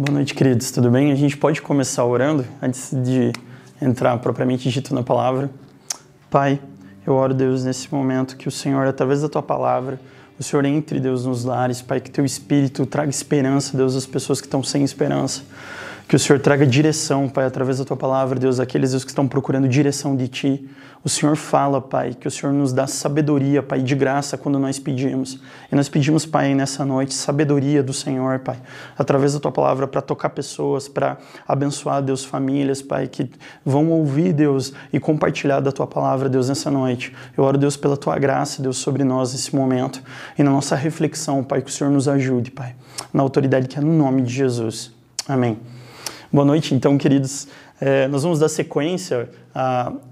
Boa noite, queridos. Tudo bem? A gente pode começar orando antes de entrar propriamente dito na palavra. Pai, eu oro, Deus, nesse momento que o Senhor, através da tua palavra, o Senhor entre, Deus, nos lares, Pai, que teu espírito traga esperança, Deus, às pessoas que estão sem esperança. Que o Senhor traga direção, Pai, através da tua palavra, Deus, aqueles Deus, que estão procurando direção de ti. O Senhor fala, Pai, que o Senhor nos dá sabedoria, Pai, de graça quando nós pedimos. E nós pedimos, Pai, nessa noite, sabedoria do Senhor, Pai, através da tua palavra, para tocar pessoas, para abençoar, Deus, famílias, Pai, que vão ouvir, Deus, e compartilhar da tua palavra, Deus, nessa noite. Eu oro, Deus, pela tua graça, Deus, sobre nós nesse momento e na nossa reflexão, Pai, que o Senhor nos ajude, Pai, na autoridade que é no nome de Jesus. Amém. Boa noite, então, queridos. É, nós vamos dar sequência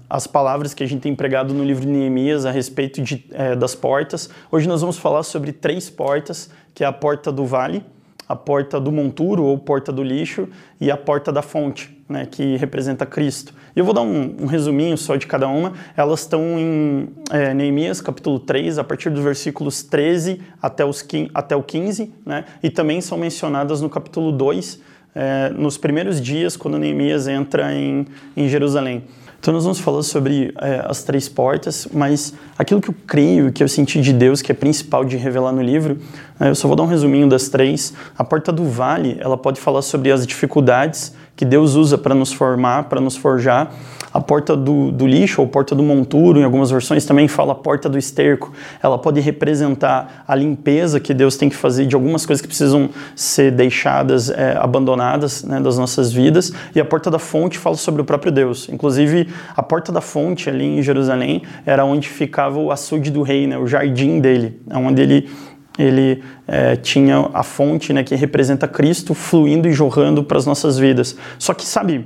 às palavras que a gente tem empregado no livro de Neemias a respeito de, é, das portas. Hoje nós vamos falar sobre três portas, que é a porta do vale, a porta do monturo ou porta do lixo e a porta da fonte, né, que representa Cristo. E eu vou dar um, um, resuminho só de cada uma. Elas estão em é, Neemias capítulo 3, a partir dos versículos 13 até, os, até o 15, né, e também são mencionadas no capítulo 2, é, nos primeiros dias, quando Neemias entra em, em Jerusalém. Então nós vamos falar sobre é, as três portas, mas aquilo que eu creio, que eu senti de Deus, que é principal de revelar no livro, é, eu só vou dar um resuminho das três. A porta do vale, ela pode falar sobre as dificuldades que Deus usa para nos formar, para nos forjar. A porta do, do, lixo ou porta do monturo, em algumas versões também fala porta do esterco. Ela pode representar a limpeza que Deus tem que fazer de algumas coisas que precisam ser deixadas, é, abandonadas né, das nossas vidas. E a porta da fonte fala sobre o próprio Deus. Inclusive, a porta da fonte ali em Jerusalém era onde ficava o açude do rei, né, o jardim dele, onde ele ele é, tinha a fonte né, que representa Cristo fluindo e jorrando para as nossas vidas. Só que, sabe,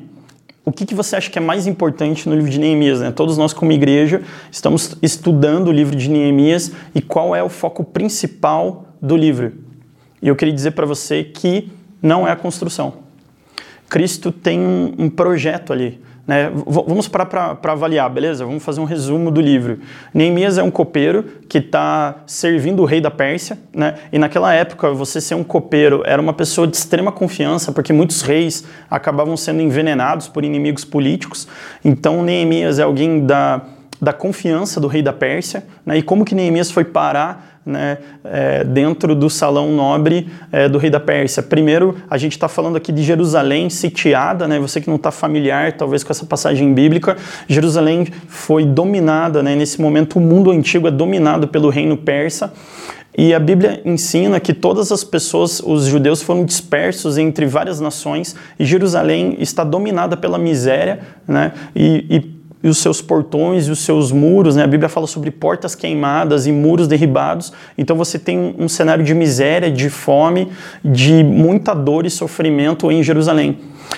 o que, que você acha que é mais importante no livro de Neemias? Né? Todos nós, como igreja, estamos estudando o livro de Neemias e qual é o foco principal do livro. E eu queria dizer para você que não é a construção. Cristo tem um projeto ali. Né? Vamos parar para avaliar, beleza? Vamos fazer um resumo do livro. Neemias é um copeiro que está servindo o rei da Pérsia, né? e naquela época você ser um copeiro era uma pessoa de extrema confiança, porque muitos reis acabavam sendo envenenados por inimigos políticos. Então Neemias é alguém da, da confiança do rei da Pérsia, né? e como que Neemias foi parar né, é, dentro do salão nobre é, do rei da Pérsia. Primeiro, a gente está falando aqui de Jerusalém sitiada, né, você que não está familiar talvez com essa passagem bíblica, Jerusalém foi dominada, né, nesse momento o mundo antigo é dominado pelo reino persa. E a Bíblia ensina que todas as pessoas, os judeus, foram dispersos entre várias nações e Jerusalém está dominada pela miséria né, e, e e os seus portões e os seus muros, né? A Bíblia fala sobre portas queimadas e muros derribados. Então você tem um cenário de miséria, de fome, de muita dor e sofrimento em Jerusalém.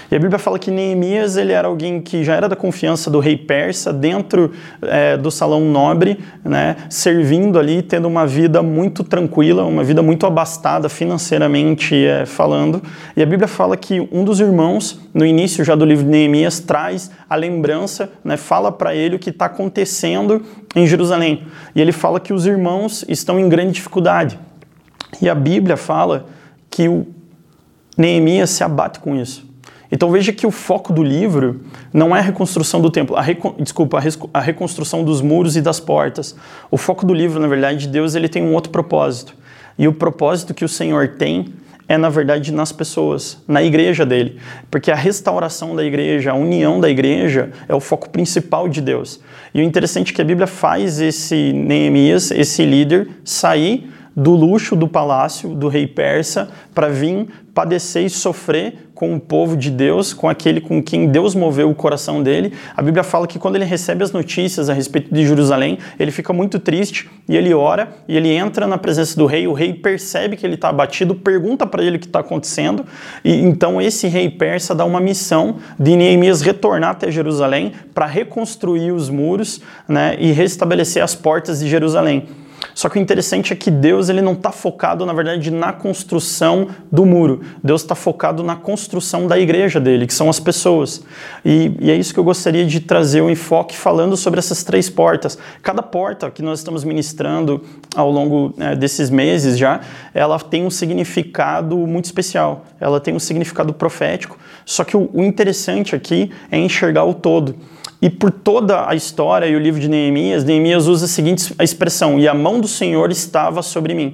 E a Bíblia fala que Neemias ele era alguém que já era da confiança do rei persa, dentro é, do salão nobre, né, servindo ali, tendo uma vida muito tranquila, uma vida muito abastada financeiramente é, falando. E a Bíblia fala que um dos irmãos, no início já do livro de Neemias, traz a lembrança, né, fala para ele o que está acontecendo em Jerusalém. E ele fala que os irmãos estão em grande dificuldade. E a Bíblia fala que o Neemias se abate com isso. Então veja que o foco do livro não é a reconstrução do templo, a desculpa, a, a, reconstrução dos muros e das portas. O foco do livro, na verdade, Deus ele tem um outro propósito. E o propósito que o Senhor tem é, na verdade, nas pessoas, na igreja dele. Porque a restauração da igreja, a união da igreja é o foco principal de Deus. E o interessante é que a Bíblia faz esse Neemias, esse líder, sair do luxo do palácio do rei persa para vir padecer e sofrer com o povo de Deus, com aquele com quem Deus moveu o coração dele. A Bíblia fala que quando ele recebe as notícias a respeito de Jerusalém, ele fica muito triste e ele ora e ele entra na presença do rei. O rei percebe que ele está abatido, pergunta para ele o que está acontecendo e então esse rei persa dá uma missão de Neemias retornar até Jerusalém para reconstruir os muros né, e restabelecer as portas de Jerusalém. Só que o interessante é que Deus ele não está focado, na verdade, na construção do muro. Deus está focado na construção da igreja dele, que são as pessoas. E, e é isso que eu gostaria de trazer o um enfoque falando sobre essas três portas. Cada porta que nós estamos ministrando ao longo é, desses meses já, ela tem um significado muito especial. Ela tem um significado profético. Só que o, o interessante aqui é enxergar o todo. E por toda a história e o livro de Neemias, Neemias usa a seguinte expressão: e a mão do Senhor estava sobre mim.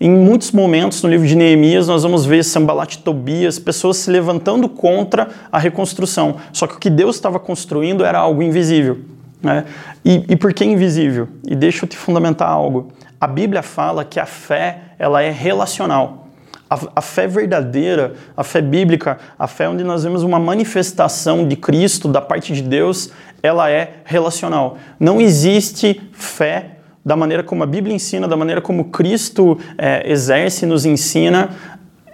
Em muitos momentos no livro de Neemias, nós vamos ver Sambalat Tobias, pessoas se levantando contra a reconstrução. Só que o que Deus estava construindo era algo invisível. Né? E, e por que invisível? E deixa eu te fundamentar algo. A Bíblia fala que a fé ela é relacional. A, a, fé verdadeira, a fé bíblica, a fé onde nós vemos uma manifestação de Cristo da parte de Deus, ela é relacional. Não existe fé da maneira como a Bíblia ensina, da maneira como Cristo é, exerce, nos ensina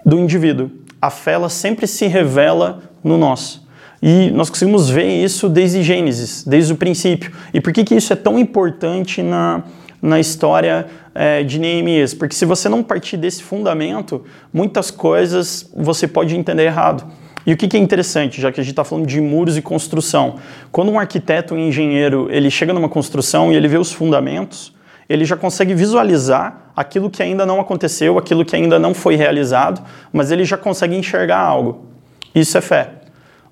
do indivíduo. A fé ela sempre se revela no nosso. E nós conseguimos ver isso desde Gênesis, desde o princípio. E por que, que isso é tão importante na, na história é, de Neemias, porque se você não partir desse fundamento, muitas coisas você pode entender errado. E o que, que é interessante, já que a gente está falando de muros e construção, quando um arquiteto, um engenheiro, ele chega numa construção e ele vê os fundamentos, ele já consegue visualizar aquilo que ainda não aconteceu, aquilo que ainda não foi realizado, mas ele já consegue enxergar algo. Isso é fé.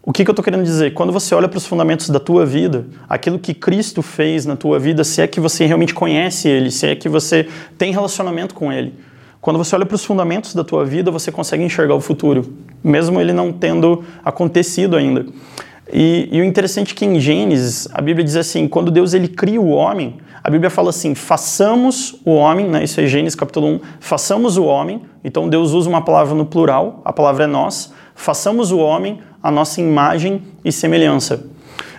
O que, que eu estou querendo dizer? Quando você olha para os fundamentos da tua vida, aquilo que Cristo fez na tua vida, se é que você realmente conhece Ele, se é que você tem relacionamento com Ele, quando você olha para os fundamentos da tua vida, você consegue enxergar o futuro, mesmo ele não tendo acontecido ainda. E, e, o interessante é que em Gênesis, a Bíblia diz assim, quando Deus ele cria o homem, a Bíblia fala assim, façamos o homem, né? isso é Gênesis capítulo 1, façamos o homem, então Deus usa uma palavra no plural, a palavra é nós, façamos o homem a nossa imagem e semelhança.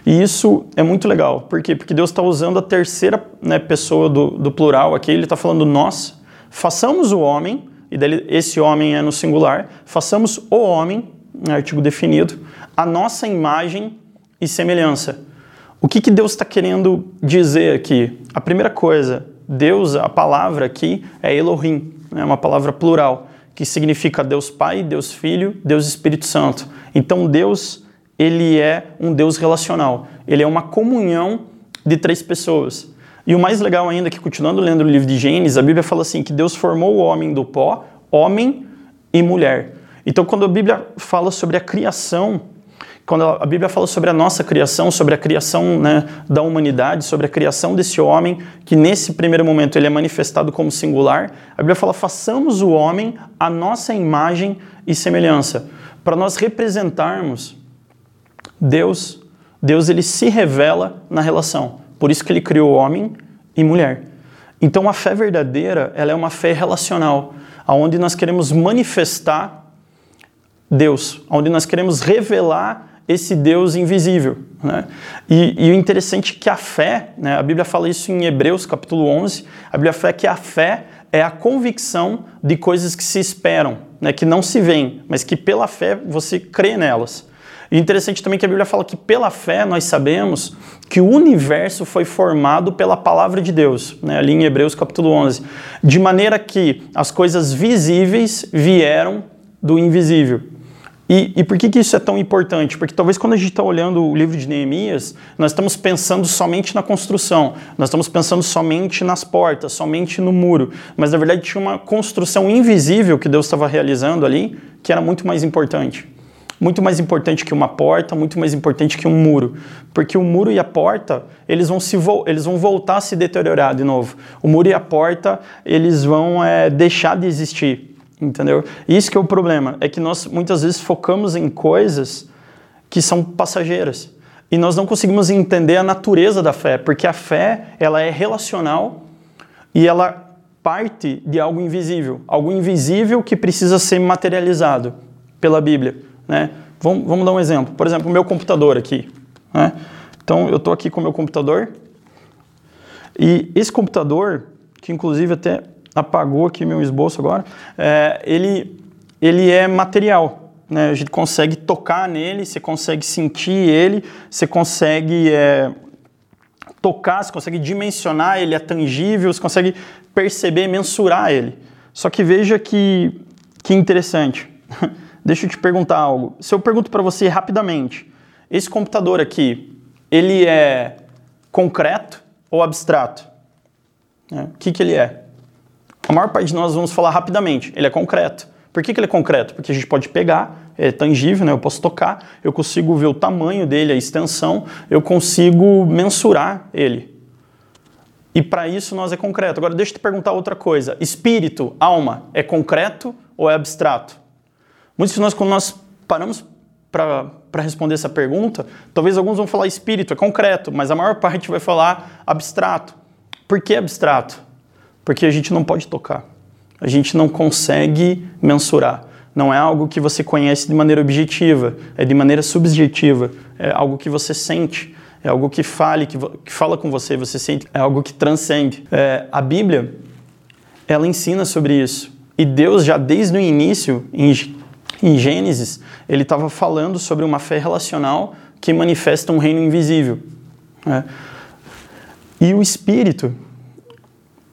E isso é muito legal. Por quê? Porque Deus está usando a terceira né, pessoa do, do, plural aqui, ele está falando nós. Façamos o homem, e dele, esse homem é no singular, façamos o homem, artigo definido, a nossa imagem e semelhança. O que, que Deus está querendo dizer aqui? A primeira coisa, Deus, a palavra aqui é Elohim, é uma palavra plural, que significa Deus Pai, Deus Filho, Deus Espírito Santo. Então Deus, ele é um Deus relacional. Ele é uma comunhão de três pessoas. E o mais legal ainda é que continuando lendo o livro de Gênesis, a Bíblia fala assim que Deus formou o homem do pó, homem e mulher. Então quando a Bíblia fala sobre a criação, quando a Bíblia fala sobre a nossa criação, sobre a criação né, da humanidade, sobre a criação desse homem, que nesse primeiro momento ele é manifestado como singular, a Bíblia fala: façamos o homem a nossa imagem e semelhança para nós representarmos Deus, Deus ele se revela na relação. Por isso que ele criou homem e mulher. Então a fé verdadeira, ela é uma fé relacional, aonde nós queremos manifestar Deus, onde nós queremos revelar esse Deus invisível. Né? E, e, o interessante é que a fé, né, a Bíblia fala isso em Hebreus capítulo 11, a Bíblia fala que a fé é a convicção de coisas que se esperam, né, que não se veem, mas que pela fé você crê nelas. E interessante também que a Bíblia fala que pela fé nós sabemos que o universo foi formado pela palavra de Deus, né, ali em Hebreus capítulo 11, de maneira que as coisas visíveis vieram do invisível. E, e, por que, que isso é tão importante? Porque talvez quando a gente está olhando o livro de Neemias, nós estamos pensando somente na construção, nós estamos pensando somente nas portas, somente no muro. Mas na verdade tinha uma construção invisível que Deus estava realizando ali, que era muito mais importante. Muito mais importante que uma porta, muito mais importante que um muro. Porque o muro e a porta, eles vão, se eles vão voltar a se deteriorar de novo. O muro e a porta, eles vão é, deixar de existir entendeu? Isso que é o problema, é que nós muitas vezes focamos em coisas que são passageiras e nós não conseguimos entender a natureza da fé, porque a fé ela é relacional e ela parte de algo invisível, algo invisível que precisa ser materializado pela Bíblia, né? Vamos, vamos dar um exemplo. Por exemplo, o meu computador aqui. Né? Então, eu estou aqui com o meu computador e esse computador, que inclusive até apagou aqui meu esboço agora, é, ele, ele é material. Né? A gente consegue tocar nele, você consegue sentir ele, você consegue é, tocar, você consegue dimensionar, ele é tangível, você consegue perceber, mensurar ele. Só que veja que, que interessante. Deixa eu te perguntar algo. Se eu pergunto para você rapidamente, esse computador aqui, ele é concreto ou abstrato? É, o que, que ele é? A maior parte de nós vamos falar rapidamente. Ele é concreto. Por que, que ele é concreto? Porque a gente pode pegar, é tangível, né? eu posso tocar, eu consigo ver o tamanho dele, a extensão, eu consigo mensurar ele. E para isso nós é concreto. Agora deixa eu te perguntar outra coisa. Espírito, alma, é concreto ou é abstrato? Muitos de nós, quando nós paramos para responder essa pergunta, talvez alguns vão falar espírito, é concreto, mas a maior parte vai falar abstrato. Por que abstrato? Porque a gente não pode tocar. A gente não consegue mensurar. Não é algo que você conhece de maneira objetiva, é de maneira subjetiva. É algo que você sente, é algo que fale, que, que fala com você, você sente, é algo que transcende. É, a Bíblia, ela ensina sobre isso. E Deus, já desde o início, em, em Gênesis, ele estava falando sobre uma fé relacional que manifesta um reino invisível. Né? E o Espírito,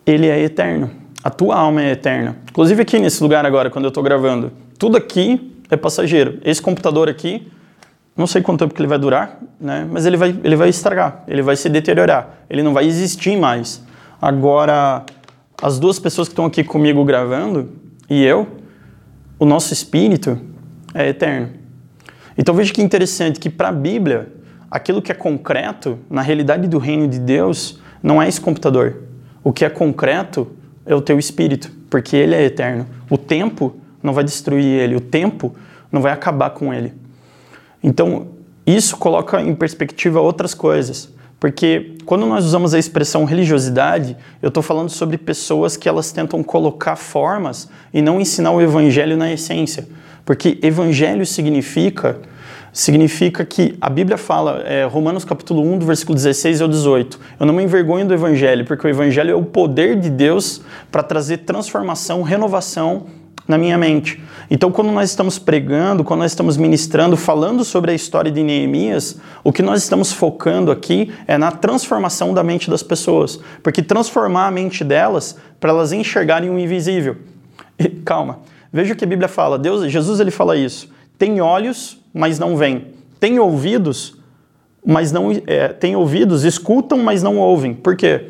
ele é eterno. A tua alma é eterna. Inclusive aqui nesse lugar agora, quando eu estou gravando, tudo aqui é passageiro. Esse computador aqui, não sei quanto tempo que ele vai durar, né? mas ele vai, ele vai estragar, ele vai se deteriorar, ele não vai existir mais. Agora, as duas pessoas que estão aqui comigo gravando e eu, o nosso espírito é eterno. Então veja que interessante que para a Bíblia, aquilo que é concreto, na realidade do reino de Deus, não é esse computador. O que é concreto é o teu espírito, porque ele é eterno. O tempo não vai destruir ele, o tempo não vai acabar com ele. Então, isso coloca em perspectiva outras coisas. Porque quando nós usamos a expressão religiosidade, eu estou falando sobre pessoas que elas tentam colocar formas e não ensinar o evangelho na essência. Porque evangelho significa significa que a Bíblia fala, é, Romanos capítulo 1, do versículo 16 ao 18, eu não me envergonho do Evangelho, porque o Evangelho é o poder de Deus para trazer transformação, renovação na minha mente. Então, quando nós estamos pregando, quando nós estamos ministrando, falando sobre a história de Neemias, o que nós estamos focando aqui é na transformação da mente das pessoas, porque transformar a mente delas para elas enxergarem o invisível. E, calma, veja o que a Bíblia fala. Deus, Jesus ele fala isso. Tem olhos, mas não veem. Tem ouvidos, mas não é, tem ouvidos, escutam, mas não ouvem. Por quê?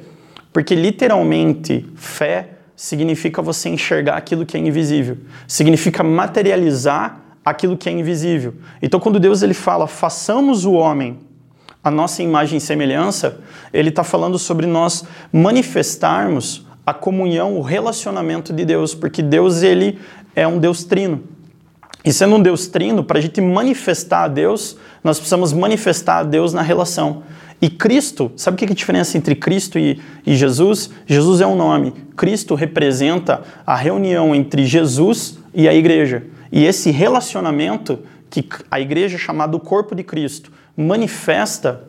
Porque literalmente fé significa você enxergar aquilo que é invisível. Significa materializar aquilo que é invisível. Então quando Deus ele fala, façamos o homem a nossa imagem e semelhança, ele está falando sobre nós manifestarmos a comunhão, o relacionamento de Deus, porque Deus ele é um Deus trino. E sendo um Deus trino, para a gente manifestar a Deus, nós precisamos manifestar a Deus na relação. E Cristo, sabe o que é a diferença entre Cristo e, e Jesus? Jesus é um nome. Cristo representa a reunião entre Jesus e a igreja. E esse relacionamento que a igreja, chamada o corpo de Cristo, manifesta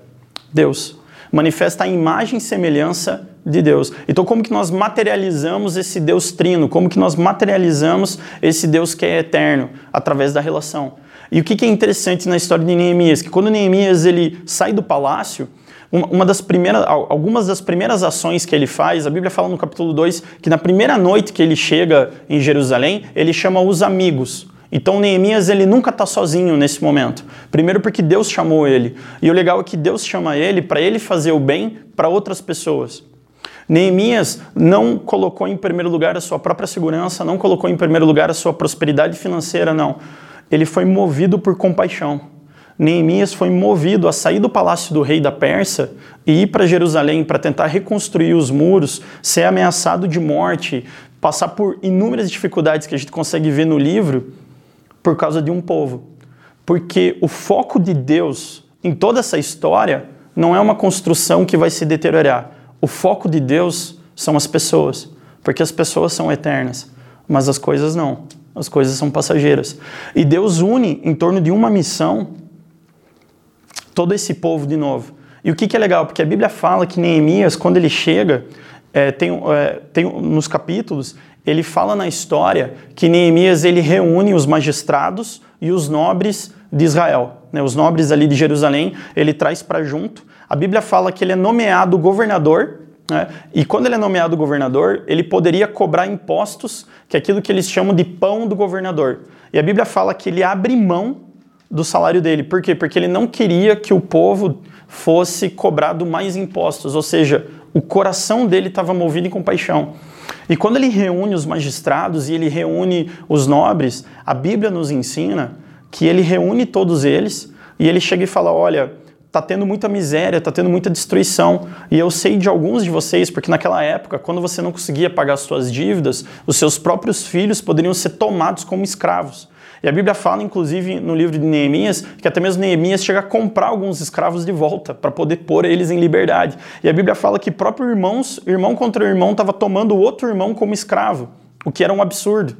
Deus. Manifesta a imagem e semelhança de Deus. Então, como que nós materializamos esse Deus trino? Como que nós materializamos esse Deus que é eterno? Através da relação. E o que é interessante na história de Neemias? Que quando Neemias ele sai do palácio, uma das primeiras, algumas das primeiras ações que ele faz, a Bíblia fala no capítulo 2 que na primeira noite que ele chega em Jerusalém, ele chama os amigos. Então Neemias ele nunca está sozinho nesse momento. Primeiro porque Deus chamou ele. E o legal é que Deus chama ele para ele fazer o bem para outras pessoas. Neemias não colocou em primeiro lugar a sua própria segurança, não colocou em primeiro lugar a sua prosperidade financeira, não. Ele foi movido por compaixão. Neemias foi movido a sair do palácio do rei da Pérsia e ir para Jerusalém para tentar reconstruir os muros, ser ameaçado de morte, passar por inúmeras dificuldades que a gente consegue ver no livro por causa de um povo. Porque o foco de Deus em toda essa história não é uma construção que vai se deteriorar o foco de Deus são as pessoas, porque as pessoas são eternas, mas as coisas não. As coisas são passageiras. E Deus une em torno de uma missão todo esse povo de novo. E o que, que é legal? Porque a Bíblia fala que Neemias, quando ele chega, é, tem, é, tem nos capítulos, ele fala na história que Neemias ele reúne os magistrados e os nobres de Israel. Né? Os nobres ali de Jerusalém, ele traz para junto. A Bíblia fala que ele é nomeado governador, né? e quando ele é nomeado governador, ele poderia cobrar impostos, que é aquilo que eles chamam de pão do governador. E a Bíblia fala que ele abre mão do salário dele. Por quê? Porque ele não queria que o povo fosse cobrado mais impostos, ou seja, o coração dele estava movido em compaixão. E quando ele reúne os magistrados e ele reúne os nobres, a Bíblia nos ensina que ele reúne todos eles e ele chega e fala: Olha, tá tendo muita miséria, tá tendo muita destruição. E eu sei de alguns de vocês, porque naquela época, quando você não conseguia pagar suas dívidas, os seus próprios filhos poderiam ser tomados como escravos. E a Bíblia fala, inclusive, no livro de Neemias, que até mesmo Neemias chega a comprar alguns escravos de volta para poder pôr eles em liberdade. E a Bíblia fala que próprio irmãos, irmão contra irmão, estava tomando o outro irmão como escravo, o que era um absurdo.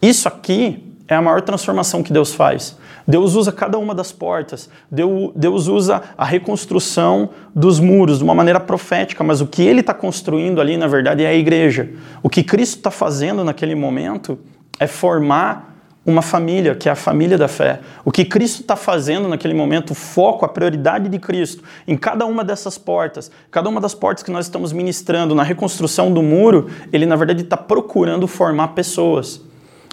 Isso aqui é a maior transformação que Deus faz. Deus usa cada uma das portas, Deus usa a reconstrução dos muros de uma maneira profética, mas o que ele está construindo ali, na verdade, é a igreja. O que Cristo está fazendo naquele momento é formar uma família, que é a família da fé. O que Cristo está fazendo naquele momento, o foco, a prioridade de Cristo em cada uma dessas portas, cada uma das portas que nós estamos ministrando na reconstrução do muro, ele na verdade está procurando formar pessoas.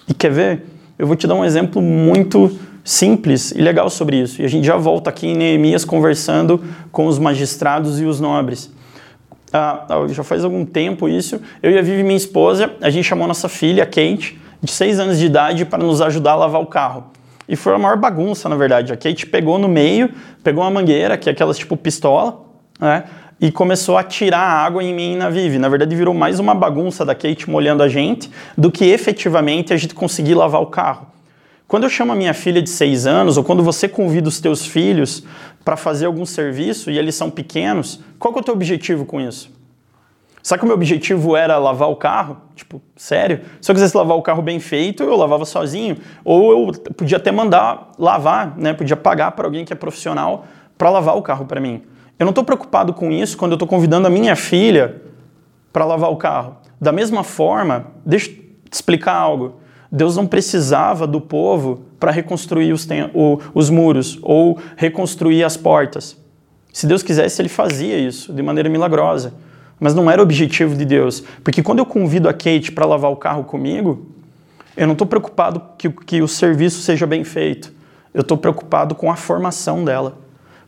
E quer ver? Eu vou te dar um exemplo muito simples e legal sobre isso. E a gente já volta aqui em Neemias conversando com os magistrados e os nobres. Ah, já faz algum tempo isso. Eu e a Vivi, minha esposa, a gente chamou nossa filha, Kate, de 6 anos de idade para nos ajudar a lavar o carro. E foi a maior bagunça, na verdade. A Kate pegou no meio, pegou uma mangueira, que é aquelas tipo pistola, né? E começou a tirar água em mim e na Vivi. Na verdade, virou mais uma bagunça da Kate molhando a gente do que efetivamente a gente conseguir lavar o carro. Quando eu chamo a minha filha de 6 anos, ou quando você convida os teus filhos para fazer algum serviço e eles são pequenos, qual é o teu objetivo com isso? Sabe que o meu objetivo era lavar o carro? Tipo, sério? Se eu quisesse lavar o carro bem feito, eu lavava sozinho. Ou eu podia até mandar lavar, né? Podia pagar para alguém que é profissional para lavar o carro para mim. Eu não estou preocupado com isso quando eu estou convidando a minha filha para lavar o carro. Da mesma forma, deixa eu te explicar algo. Deus não precisava do povo para reconstruir os, o, os muros ou reconstruir as portas. Se Deus quisesse, ele fazia isso de maneira milagrosa mas não era o objetivo de Deus. Porque quando eu convido a Kate para lavar o carro comigo, eu não estou preocupado que, que o serviço seja bem feito. Eu estou preocupado com a formação dela.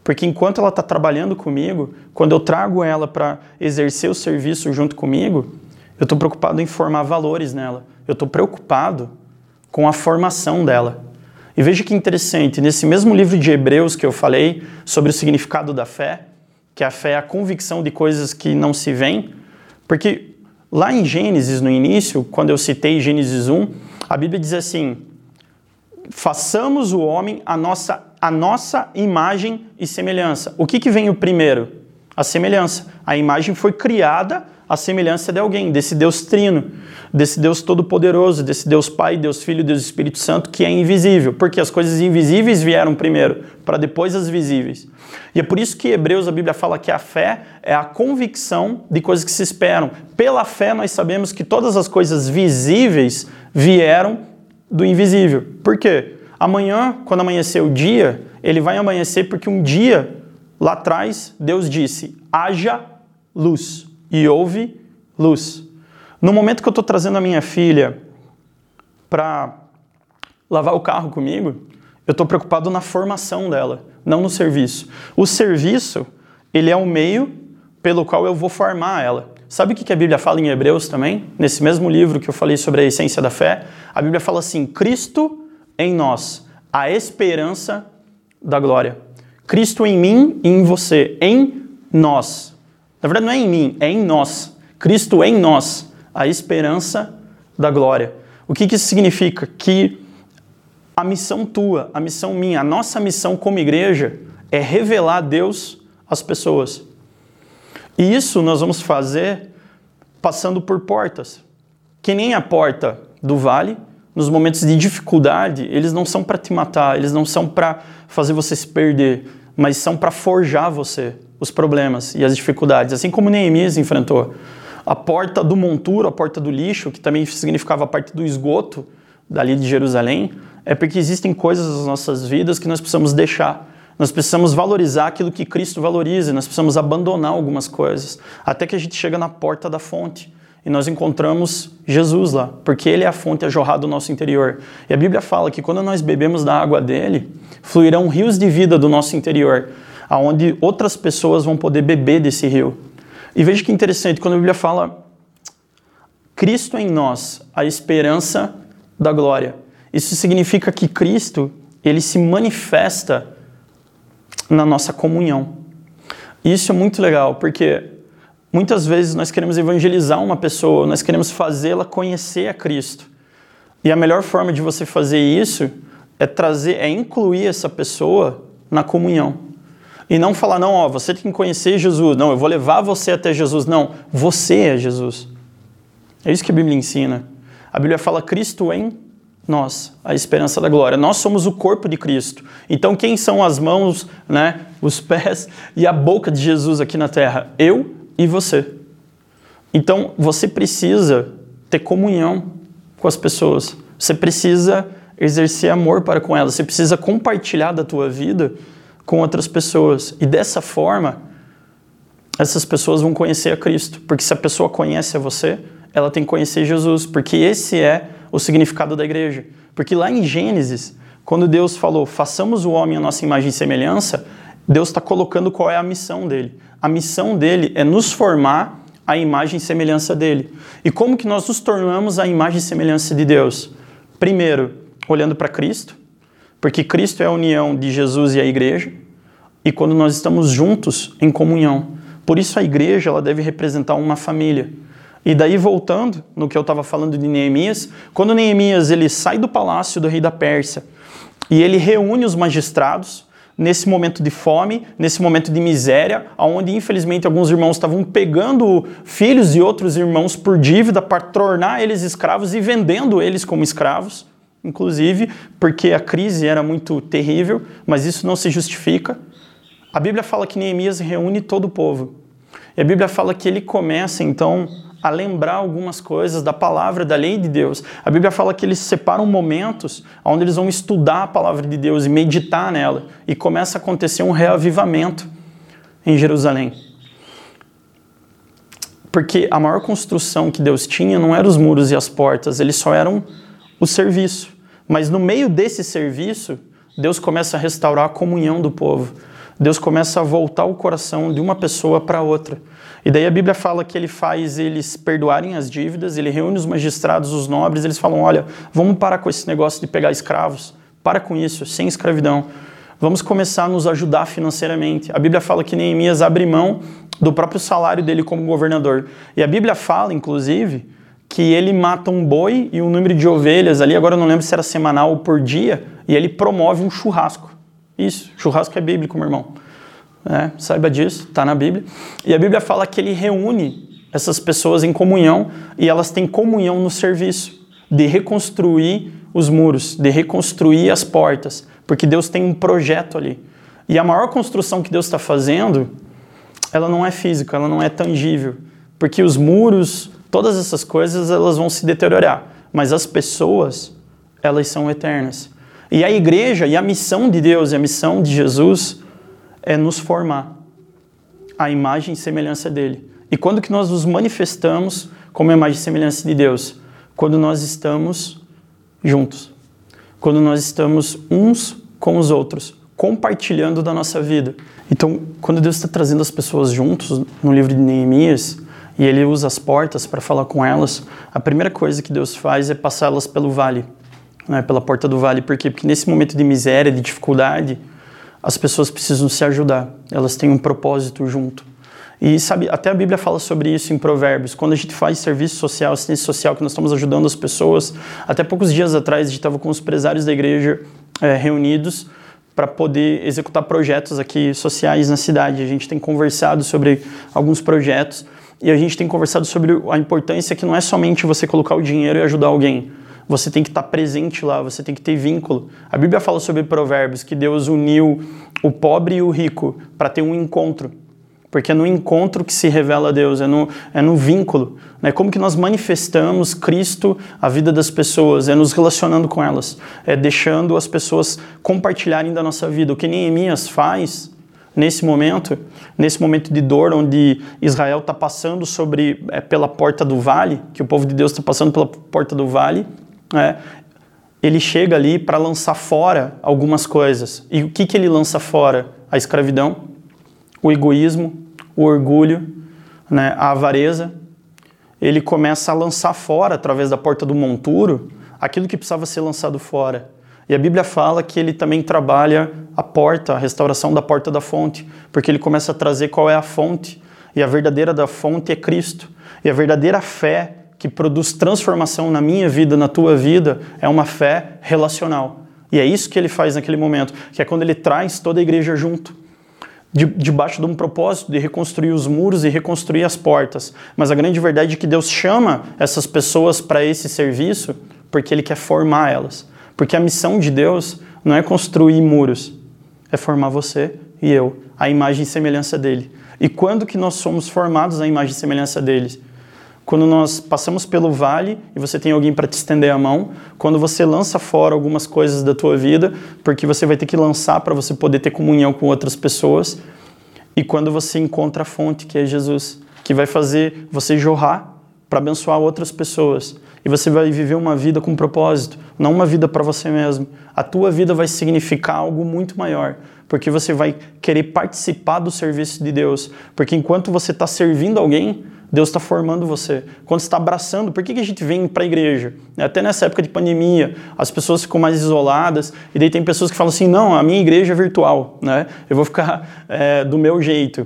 Porque enquanto ela está trabalhando comigo, quando eu trago ela para exercer o serviço junto comigo, eu estou preocupado em formar valores nela. Eu estou preocupado com a formação dela. E veja que interessante, nesse mesmo livro de Hebreus que eu falei sobre o significado da fé, que a fé é a convicção de coisas que não se veem, porque lá em Gênesis, no início, quando eu citei Gênesis 1, a Bíblia diz assim: façamos o homem a nossa, a nossa imagem e semelhança. O que, que vem o primeiro? A semelhança. A imagem foi criada à semelhança de alguém, desse Deus trino, desse Deus todo-poderoso, desse Deus Pai, Deus Filho, Deus Espírito Santo, que é invisível, porque as coisas invisíveis vieram primeiro, para depois as visíveis. E é por isso que Hebreus, a Bíblia fala que a fé é a convicção de coisas que se esperam. Pela fé, nós sabemos que todas as coisas visíveis vieram do invisível. Por quê? Amanhã, quando amanhecer o dia, ele vai amanhecer porque um dia, lá atrás, Deus disse: haja luz e houve luz. No momento que eu estou trazendo a minha filha para lavar o carro comigo, eu estou preocupado na formação dela, não no serviço. O serviço, ele é o meio pelo qual eu vou formar ela. Sabe o que a Bíblia fala em Hebreus também? Nesse mesmo livro que eu falei sobre a essência da fé, a Bíblia fala assim: Cristo em nós, a esperança da glória. Cristo em mim e em você, em nós. Na verdade, não é em mim, é em nós. Cristo em nós, a esperança da glória. O que, que isso significa? Que a missão tua, a missão minha, a nossa missão como igreja é revelar Deus às pessoas. E isso nós vamos fazer passando por portas. Que nem a porta do vale, nos momentos de dificuldade, eles não são para te matar, eles não são para fazer você se perder, mas são para forjar você os problemas e as dificuldades, assim como Neemias enfrentou. A porta do monturo, a porta do lixo, que também significava a parte do esgoto, dali de Jerusalém, é porque existem coisas nas nossas vidas que nós precisamos deixar. Nós precisamos valorizar aquilo que Cristo valoriza, nós precisamos abandonar algumas coisas, até que a gente chega na porta da fonte e nós encontramos Jesus lá, porque Ele é a fonte a jorrar do nosso interior. E a Bíblia fala que quando nós bebemos da água dele, fluirão rios de vida do nosso interior, aonde outras pessoas vão poder beber desse rio. E veja que interessante, quando a Bíblia fala Cristo em nós, a esperança da glória. Isso significa que Cristo, ele se manifesta na nossa comunhão. Isso é muito legal, porque muitas vezes nós queremos evangelizar uma pessoa, nós queremos fazê-la conhecer a Cristo. E a melhor forma de você fazer isso é trazer, é incluir essa pessoa na comunhão. E não falar, não, ó, você tem que conhecer Jesus. Não, eu vou levar você até Jesus. Não, você é Jesus. É isso que a Bíblia ensina. A Bíblia fala Cristo em nós, a esperança da glória. Nós somos o corpo de Cristo. Então, quem são as mãos, né, os pés e a boca de Jesus aqui na terra? Eu e você. Então, você precisa ter comunhão com as pessoas. Você precisa exercer amor para com elas. Você precisa compartilhar da tua vida com outras pessoas. E dessa forma, essas pessoas vão conhecer a Cristo. Porque se a pessoa conhece a você, ela tem que conhecer Jesus. Porque esse é o significado da igreja. Porque lá em Gênesis, quando Deus falou, façamos o homem a nossa imagem e semelhança, Deus está colocando qual é a missão dele. A missão dele é nos formar a imagem e semelhança dele. E como que nós nos tornamos a imagem e semelhança de Deus? Primeiro, olhando para Cristo, porque Cristo é a união de Jesus e a igreja, e quando nós estamos juntos em comunhão. Por isso a igreja ela deve representar uma família. E daí voltando no que eu estava falando de Neemias, quando Neemias ele sai do palácio do rei da Pérsia e ele reúne os magistrados nesse momento de fome, nesse momento de miséria, onde infelizmente alguns irmãos estavam pegando filhos de outros irmãos por dívida para tornar eles escravos e vendendo eles como escravos, inclusive porque a crise era muito terrível, mas isso não se justifica. A Bíblia fala que Neemias reúne todo o povo. E a Bíblia fala que ele começa então a lembrar algumas coisas da palavra, da lei de Deus. A Bíblia fala que eles separam momentos onde eles vão estudar a palavra de Deus e meditar nela. E começa a acontecer um reavivamento em Jerusalém. Porque a maior construção que Deus tinha não eram os muros e as portas, eles só eram o serviço. Mas no meio desse serviço, Deus começa a restaurar a comunhão do povo. Deus começa a voltar o coração de uma pessoa para outra. E daí a Bíblia fala que ele faz eles perdoarem as dívidas, ele reúne os magistrados, os nobres, eles falam: olha, vamos parar com esse negócio de pegar escravos, para com isso, sem escravidão. Vamos começar a nos ajudar financeiramente. A Bíblia fala que Neemias abre mão do próprio salário dele como governador. E a Bíblia fala, inclusive, que ele mata um boi e um número de ovelhas ali, agora eu não lembro se era semanal ou por dia, e ele promove um churrasco. Isso, churrasco é bíblico, meu irmão. É, saiba disso, está na Bíblia. E a Bíblia fala que ele reúne essas pessoas em comunhão e elas têm comunhão no serviço de reconstruir os muros, de reconstruir as portas, porque Deus tem um projeto ali. E a maior construção que Deus está fazendo, ela não é física, ela não é tangível, porque os muros, todas essas coisas, elas vão se deteriorar, mas as pessoas, elas são eternas. E a igreja e a missão de Deus e a missão de Jesus é nos formar a imagem e semelhança dele. E quando que nós nos manifestamos como imagem e semelhança de Deus? Quando nós estamos juntos. Quando nós estamos uns com os outros, compartilhando da nossa vida. Então, quando Deus está trazendo as pessoas juntos no livro de Neemias, e ele usa as portas para falar com elas, a primeira coisa que Deus faz é passá-las pelo vale, né, pela porta do vale. Por quê? Porque nesse momento de miséria, de dificuldade, as pessoas precisam se ajudar, elas têm um propósito junto. E sabe, até a Bíblia fala sobre isso em Provérbios. Quando a gente faz serviço social, assistência social, que nós estamos ajudando as pessoas, até poucos dias atrás a gente estava com os empresários da igreja é, reunidos para poder executar projetos aqui sociais na cidade. A gente tem conversado sobre alguns projetos e a gente tem conversado sobre a importância que não é somente você colocar o dinheiro e ajudar alguém, você tem que estar presente lá, você tem que ter vínculo. A Bíblia fala sobre provérbios, que Deus uniu o pobre e o rico para ter um encontro. porque é no encontro que se revela Deus, é no, é no vínculo. Né? Como que nós manifestamos Cristo à vida das pessoas? É nos relacionando com elas, é deixando as pessoas compartilharem da nossa vida. O que Neemias faz nesse momento, nesse momento de dor, onde Israel está passando sobre é, pela porta do vale, que o povo de Deus está passando pela porta do vale, é, ele chega ali para lançar fora algumas coisas. E o que, que ele lança fora? A escravidão, o egoísmo, o orgulho, né, a avareza. Ele começa a lançar fora, através da porta do monturo, aquilo que precisava ser lançado fora. E a Bíblia fala que ele também trabalha a porta, a restauração da porta da fonte, porque ele começa a trazer qual é a fonte. E a verdadeira da fonte é Cristo. E a verdadeira fé que produz transformação na minha vida, na tua vida, é uma fé relacional. E é isso que ele faz naquele momento, que é quando ele traz toda a igreja junto, de, debaixo de um propósito de reconstruir os muros e reconstruir as portas. Mas a grande verdade é que Deus chama essas pessoas para esse serviço porque ele quer formar elas. Porque a missão de Deus não é construir muros, é formar você e eu, a imagem e semelhança dele. E quando que nós somos formados à imagem e semelhança deles? Quando nós passamos pelo vale e você tem alguém para te estender a mão, quando você lança fora algumas coisas da tua vida, porque você vai ter que lançar para você poder ter comunhão com outras pessoas, e quando você encontra a fonte, que é Jesus, que vai fazer você jorrar para abençoar outras pessoas. E você vai viver uma vida com propósito, não uma vida para você mesmo. A tua vida vai significar algo muito maior, porque você vai querer participar do serviço de Deus. Porque enquanto você está servindo alguém, Deus está formando você. Quando está abraçando, por que, que a gente vem para a igreja? Até nessa época de pandemia, as pessoas ficam mais isoladas, e daí tem pessoas que falam assim: não, a minha igreja é virtual, né? eu vou ficar é, do meu jeito.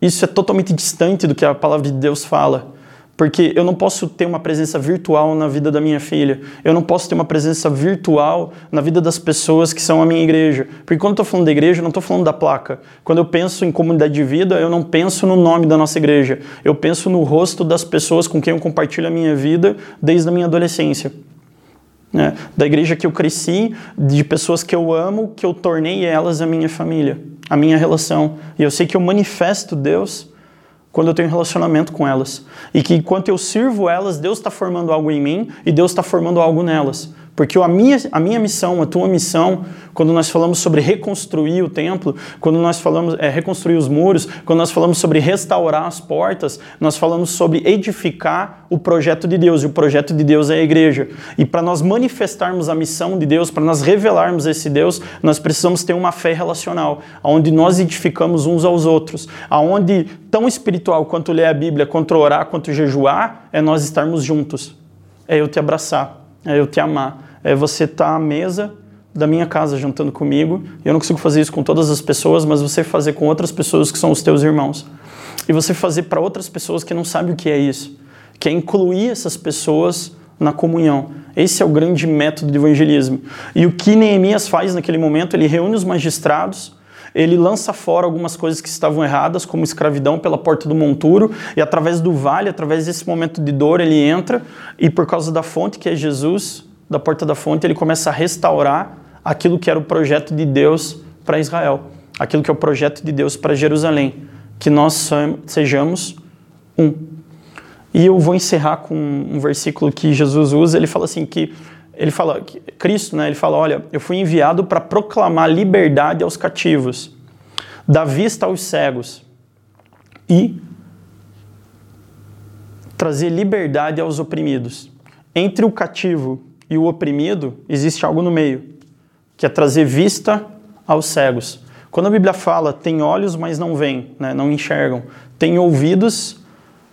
Isso é totalmente distante do que a palavra de Deus fala. Porque eu não posso ter uma presença virtual na vida da minha filha. Eu não posso ter uma presença virtual na vida das pessoas que são a minha igreja. Porque quando eu estou falando da igreja, eu não estou falando da placa. Quando eu penso em comunidade de vida, eu não penso no nome da nossa igreja. Eu penso no rosto das pessoas com quem eu compartilho a minha vida desde a minha adolescência. É, da igreja que eu cresci, de pessoas que eu amo, que eu tornei elas a minha família, a minha relação. E eu sei que eu manifesto Deus quando eu tenho relacionamento com elas. E que enquanto eu sirvo elas, Deus está formando algo em mim e Deus está formando algo nelas. Porque a minha, a minha missão, a tua missão, quando nós falamos sobre reconstruir o templo, quando nós falamos é, reconstruir os muros, quando nós falamos sobre restaurar as portas, nós falamos sobre edificar o projeto de Deus. E o projeto de Deus é a igreja. E para nós manifestarmos a missão de Deus, para nós revelarmos esse Deus, nós precisamos ter uma fé relacional, onde nós edificamos uns aos outros, aonde tão espiritual quanto ler a Bíblia, quanto orar, quanto jejuar, é nós estarmos juntos. É eu te abraçar, é eu te amar é você estar tá à mesa da minha casa jantando comigo. Eu não consigo fazer isso com todas as pessoas, mas você fazer com outras pessoas que são os teus irmãos. E você fazer para outras pessoas que não sabem o que é isso, que é incluir essas pessoas na comunhão. Esse é o grande método de evangelismo. E o que Neemias faz naquele momento, ele reúne os magistrados, ele lança fora algumas coisas que estavam erradas, como escravidão pela porta do monturo, e através do vale, através desse momento de dor, ele entra, e por causa da fonte que é Jesus, da porta da fonte, ele começa a restaurar aquilo que era o projeto de Deus para Israel, aquilo que é o projeto de Deus para Jerusalém, que nós sejamos um. E eu vou encerrar com um versículo que Jesus usa, ele fala assim que ele fala que Cristo, né, ele fala, olha, eu fui enviado para proclamar liberdade aos cativos, dar vista aos cegos e trazer liberdade aos oprimidos. Entre o cativo e o oprimido, existe algo no meio, que é trazer vista aos cegos. Quando a Bíblia fala tem olhos, mas não veem, né, não enxergam, tem ouvidos,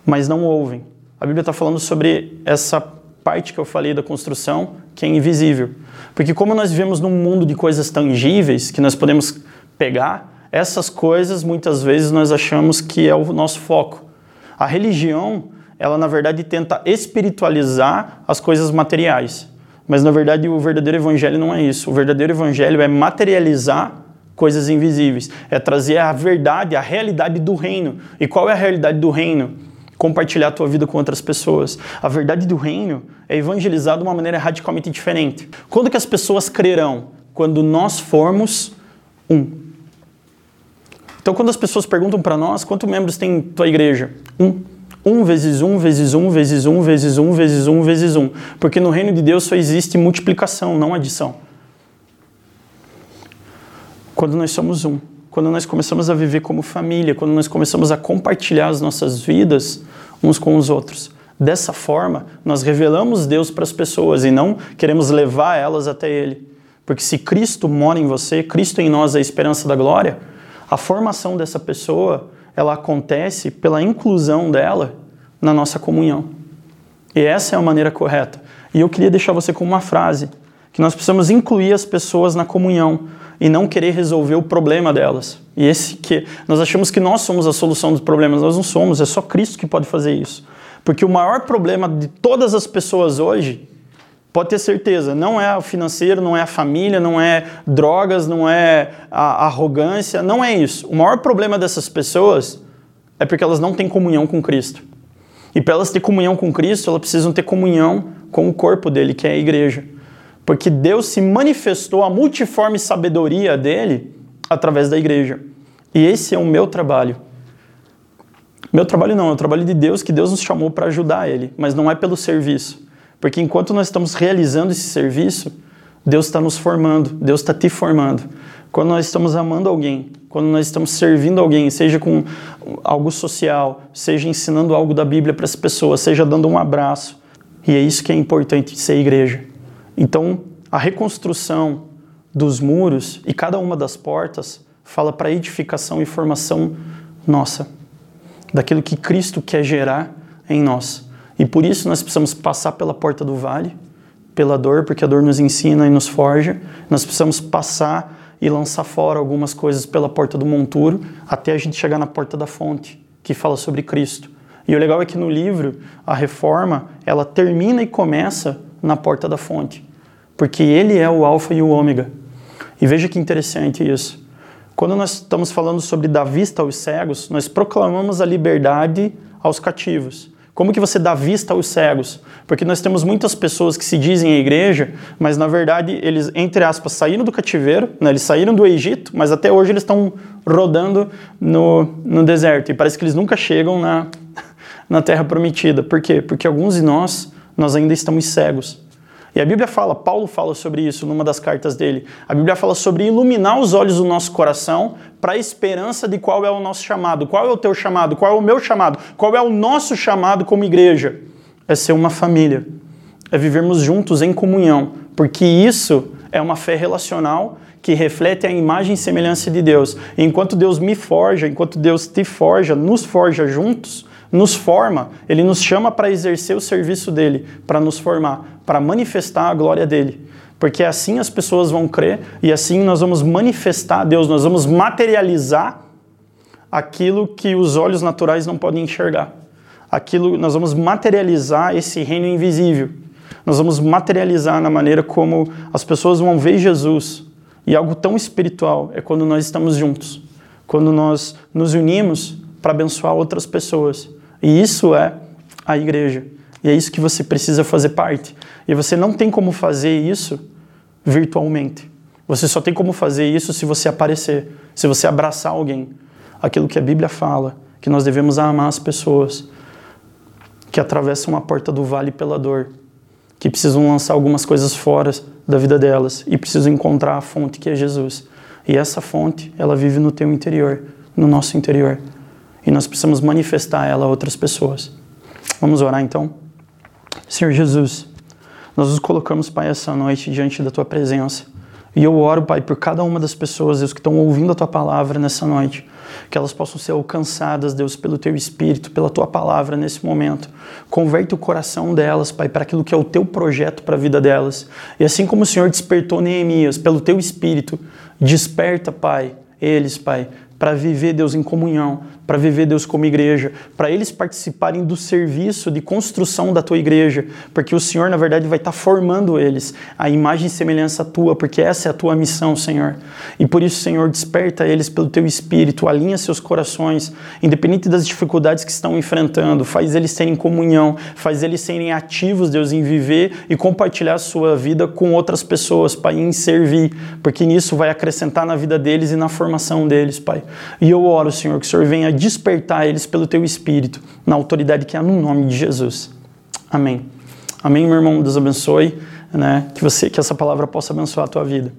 mas não ouvem. A Bíblia está falando sobre essa parte que eu falei da construção, que é invisível. Porque como nós vivemos num mundo de coisas tangíveis, que nós podemos pegar, essas coisas muitas vezes nós achamos que é o nosso foco. A religião, ela na verdade tenta espiritualizar as coisas materiais. Mas na verdade o verdadeiro evangelho não é isso. O verdadeiro evangelho é materializar coisas invisíveis, é trazer a verdade, a realidade do reino. E qual é a realidade do reino? Compartilhar a tua vida com outras pessoas. A verdade do reino é evangelizar de uma maneira radicalmente diferente. Quando que as pessoas crerão? Quando nós formos um. Então, quando as pessoas perguntam para nós quantos membros tem tua igreja? Um. Um vezes um, vezes um, vezes um, vezes um, vezes um, vezes um. Porque no reino de Deus só existe multiplicação, não adição. Quando nós somos um, quando nós começamos a viver como família, quando nós começamos a compartilhar as nossas vidas uns com os outros. Dessa forma, nós revelamos Deus para as pessoas e não queremos levar elas até Ele. Porque se Cristo mora em você, Cristo em nós é a esperança da glória, a formação dessa pessoa ela acontece pela inclusão dela na nossa comunhão. E essa é a maneira correta. E eu queria deixar você com uma frase, que nós precisamos incluir as pessoas na comunhão e não querer resolver o problema delas. E esse que nós achamos que nós somos a solução dos problemas, nós não somos, é só Cristo que pode fazer isso. Porque o maior problema de todas as pessoas hoje, pode ter certeza, não é o financeiro, não é a família, não é drogas, não é a arrogância, não é isso. O maior problema dessas pessoas é porque elas não têm comunhão com Cristo. E para elas ter comunhão com Cristo, elas precisam ter comunhão com o corpo dele, que é a igreja. Porque Deus se manifestou a multiforme sabedoria dele através da igreja. E esse é o meu trabalho. Meu trabalho não, é o trabalho de Deus, que Deus nos chamou para ajudar ele, mas não é pelo serviço. Porque enquanto nós estamos realizando esse serviço, Deus está nos formando, Deus está te formando. Quando nós estamos amando alguém, quando nós estamos servindo alguém, seja com algo social, seja ensinando algo da Bíblia para as pessoas, seja dando um abraço. E é isso que é importante ser igreja. Então, a reconstrução dos muros e cada uma das portas fala para edificação e formação nossa, daquilo que Cristo quer gerar em nós. E por isso nós precisamos passar pela porta do vale, pela dor, porque a dor nos ensina e nos forja. Nós precisamos passar e lançar fora algumas coisas pela porta do monturo, até a gente chegar na porta da fonte, que fala sobre Cristo. E o legal é que no livro, a reforma, ela termina e começa na porta da fonte, porque ele é o alfa e o ômega. E veja que interessante isso. Quando nós estamos falando sobre dar vista aos cegos, nós proclamamos a liberdade aos cativos. Como que você dá vista aos cegos? Porque nós temos muitas pessoas que se dizem a igreja, mas na verdade eles, entre aspas, saíram do cativeiro, né? eles saíram do Egito, mas até hoje eles estão rodando no, no deserto. E parece que eles nunca chegam na, na terra prometida. Por quê? Porque alguns de nós, nós ainda estamos cegos. E a Bíblia fala, Paulo fala sobre isso numa das cartas dele. A Bíblia fala sobre iluminar os olhos do nosso coração para a esperança de qual é o nosso chamado. Qual é o teu chamado? Qual é o meu chamado? Qual é o nosso chamado como igreja? É ser uma família. É vivermos juntos em comunhão, porque isso é uma fé relacional que reflete a imagem e semelhança de Deus. E enquanto Deus me forja, enquanto Deus te forja, nos forja juntos, nos forma, ele nos chama para exercer o serviço dele, para nos formar, para manifestar a glória dele. Porque assim as pessoas vão crer e assim nós vamos manifestar a Deus, nós vamos materializar aquilo que os olhos naturais não podem enxergar. Aquilo nós vamos materializar esse reino invisível. Nós vamos materializar na maneira como as pessoas vão ver Jesus. E algo tão espiritual é quando nós estamos juntos, quando nós nos unimos para abençoar outras pessoas. E isso é a igreja. E é isso que você precisa fazer parte. E você não tem como fazer isso virtualmente. Você só tem como fazer isso se você aparecer, se você abraçar alguém. Aquilo que a Bíblia fala, que nós devemos amar as pessoas que atravessam a porta do vale pela dor, que precisam lançar algumas coisas fora da vida delas e precisam encontrar a fonte que é Jesus. E essa fonte, ela vive no teu interior, no nosso interior e nós precisamos manifestar ela a outras pessoas. Vamos orar então? Senhor Jesus, nós nos colocamos, Pai, essa noite diante da Tua presença. E eu oro, Pai, por cada uma das pessoas, Deus, que estão ouvindo a Tua palavra nessa noite. Que elas possam ser alcançadas, Deus, pelo Teu Espírito, pela Tua palavra nesse momento. Converte o coração delas, Pai, para aquilo que é o Teu projeto para a vida delas. E assim como o Senhor despertou Neemias pelo Teu Espírito, desperta, Pai, eles, Pai, para viver Deus em comunhão, para viver Deus como igreja, para eles participarem do serviço de construção da tua igreja, porque o Senhor, na verdade, vai estar tá formando eles a imagem e semelhança tua, porque essa é a tua missão, Senhor. E por isso, Senhor, desperta eles pelo teu espírito, alinha seus corações, independente das dificuldades que estão enfrentando, faz eles terem comunhão, faz eles serem ativos, Deus, em viver e compartilhar a sua vida com outras pessoas, Pai, em servir, porque nisso vai acrescentar na vida deles e na formação deles, Pai. E eu oro, Senhor, que o Senhor venha despertar eles pelo teu espírito, na autoridade que há no nome de Jesus. Amém. Amém, meu irmão. Deus abençoe, né? Que você que essa palavra possa abençoar a tua vida.